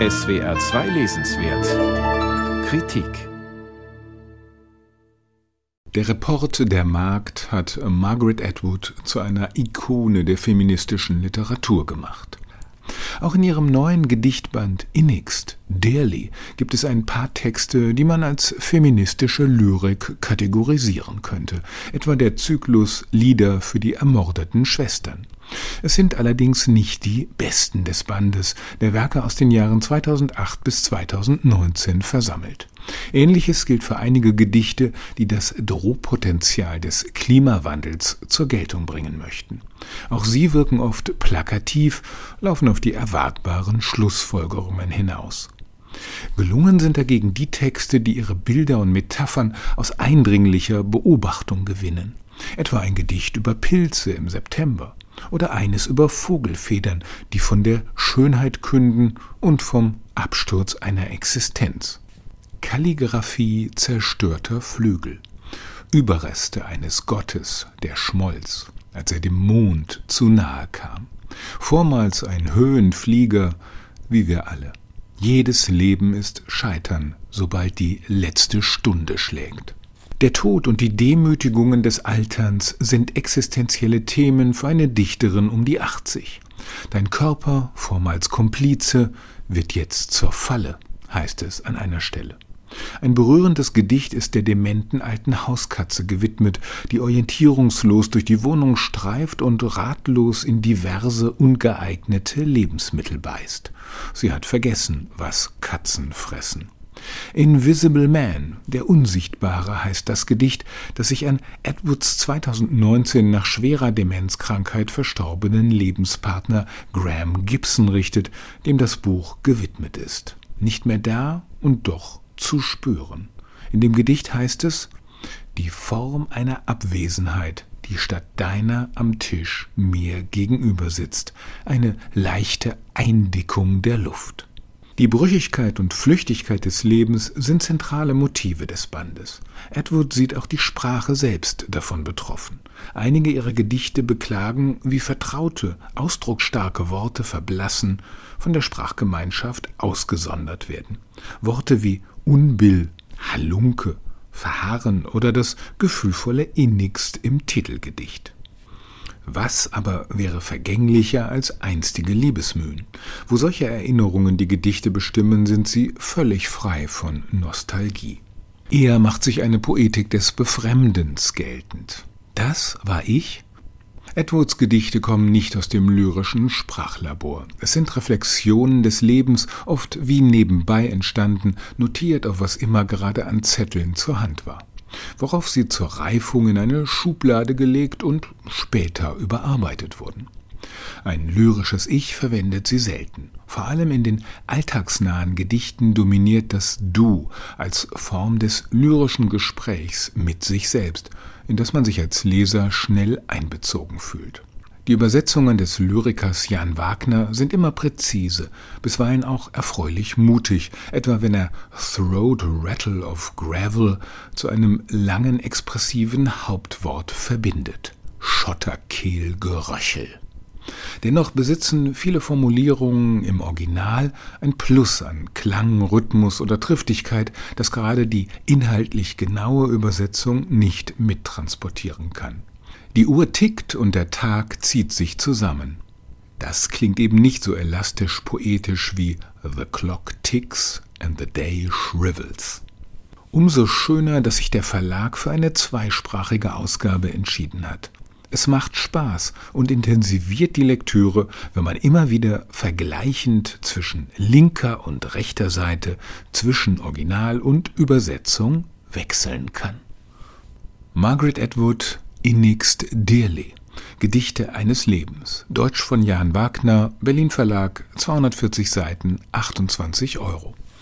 SWR 2 Lesenswert Kritik Der Report der Markt hat Margaret Atwood zu einer Ikone der feministischen Literatur gemacht. Auch in ihrem neuen Gedichtband Innigst, Dearly, gibt es ein paar Texte, die man als feministische Lyrik kategorisieren könnte, etwa der Zyklus Lieder für die ermordeten Schwestern. Es sind allerdings nicht die besten des Bandes, der Werke aus den Jahren 2008 bis 2019 versammelt. Ähnliches gilt für einige Gedichte, die das Drohpotenzial des Klimawandels zur Geltung bringen möchten. Auch sie wirken oft plakativ, laufen auf die erwartbaren Schlussfolgerungen hinaus. Gelungen sind dagegen die Texte, die ihre Bilder und Metaphern aus eindringlicher Beobachtung gewinnen. Etwa ein Gedicht über Pilze im September oder eines über Vogelfedern, die von der Schönheit künden und vom Absturz einer Existenz. Kalligraphie zerstörter Flügel. Überreste eines Gottes, der schmolz, als er dem Mond zu nahe kam. Vormals ein Höhenflieger, wie wir alle. Jedes Leben ist Scheitern, sobald die letzte Stunde schlägt. Der Tod und die Demütigungen des Alterns sind existenzielle Themen für eine Dichterin um die 80. Dein Körper, vormals Komplize, wird jetzt zur Falle, heißt es an einer Stelle. Ein berührendes Gedicht ist der dementen alten Hauskatze gewidmet, die orientierungslos durch die Wohnung streift und ratlos in diverse ungeeignete Lebensmittel beißt. Sie hat vergessen, was Katzen fressen. Invisible Man, der Unsichtbare heißt das Gedicht, das sich an Edwards 2019 nach schwerer Demenzkrankheit verstorbenen Lebenspartner Graham Gibson richtet, dem das Buch gewidmet ist. Nicht mehr da und doch zu spüren. In dem Gedicht heißt es, die Form einer Abwesenheit, die statt deiner am Tisch mir gegenüber sitzt, eine leichte Eindickung der Luft. Die Brüchigkeit und Flüchtigkeit des Lebens sind zentrale Motive des Bandes. Edward sieht auch die Sprache selbst davon betroffen. Einige ihrer Gedichte beklagen, wie vertraute, ausdrucksstarke Worte verblassen, von der Sprachgemeinschaft ausgesondert werden. Worte wie Unbill, Halunke, Verharren oder das gefühlvolle Innigst im Titelgedicht. Was aber wäre vergänglicher als einstige Liebesmühen? Wo solche Erinnerungen die Gedichte bestimmen, sind sie völlig frei von Nostalgie. Eher macht sich eine Poetik des Befremdens geltend. Das war ich? Edwards Gedichte kommen nicht aus dem lyrischen Sprachlabor. Es sind Reflexionen des Lebens, oft wie nebenbei entstanden, notiert auf was immer gerade an Zetteln zur Hand war worauf sie zur Reifung in eine Schublade gelegt und später überarbeitet wurden. Ein lyrisches Ich verwendet sie selten. Vor allem in den alltagsnahen Gedichten dominiert das Du als Form des lyrischen Gesprächs mit sich selbst, in das man sich als Leser schnell einbezogen fühlt. Die Übersetzungen des Lyrikers Jan Wagner sind immer präzise, bisweilen auch erfreulich mutig, etwa wenn er Throat Rattle of Gravel zu einem langen expressiven Hauptwort verbindet. Schotterkehlgeröchel. Dennoch besitzen viele Formulierungen im Original ein Plus an Klang, Rhythmus oder Triftigkeit, das gerade die inhaltlich genaue Übersetzung nicht mittransportieren kann. Die Uhr tickt und der Tag zieht sich zusammen. Das klingt eben nicht so elastisch poetisch wie The clock ticks and the day shrivels. Umso schöner, dass sich der Verlag für eine zweisprachige Ausgabe entschieden hat. Es macht Spaß und intensiviert die Lektüre, wenn man immer wieder vergleichend zwischen linker und rechter Seite, zwischen Original und Übersetzung wechseln kann. Margaret Atwood Innigst dearly. Gedichte eines Lebens. Deutsch von Jan Wagner, Berlin Verlag, 240 Seiten, 28 Euro.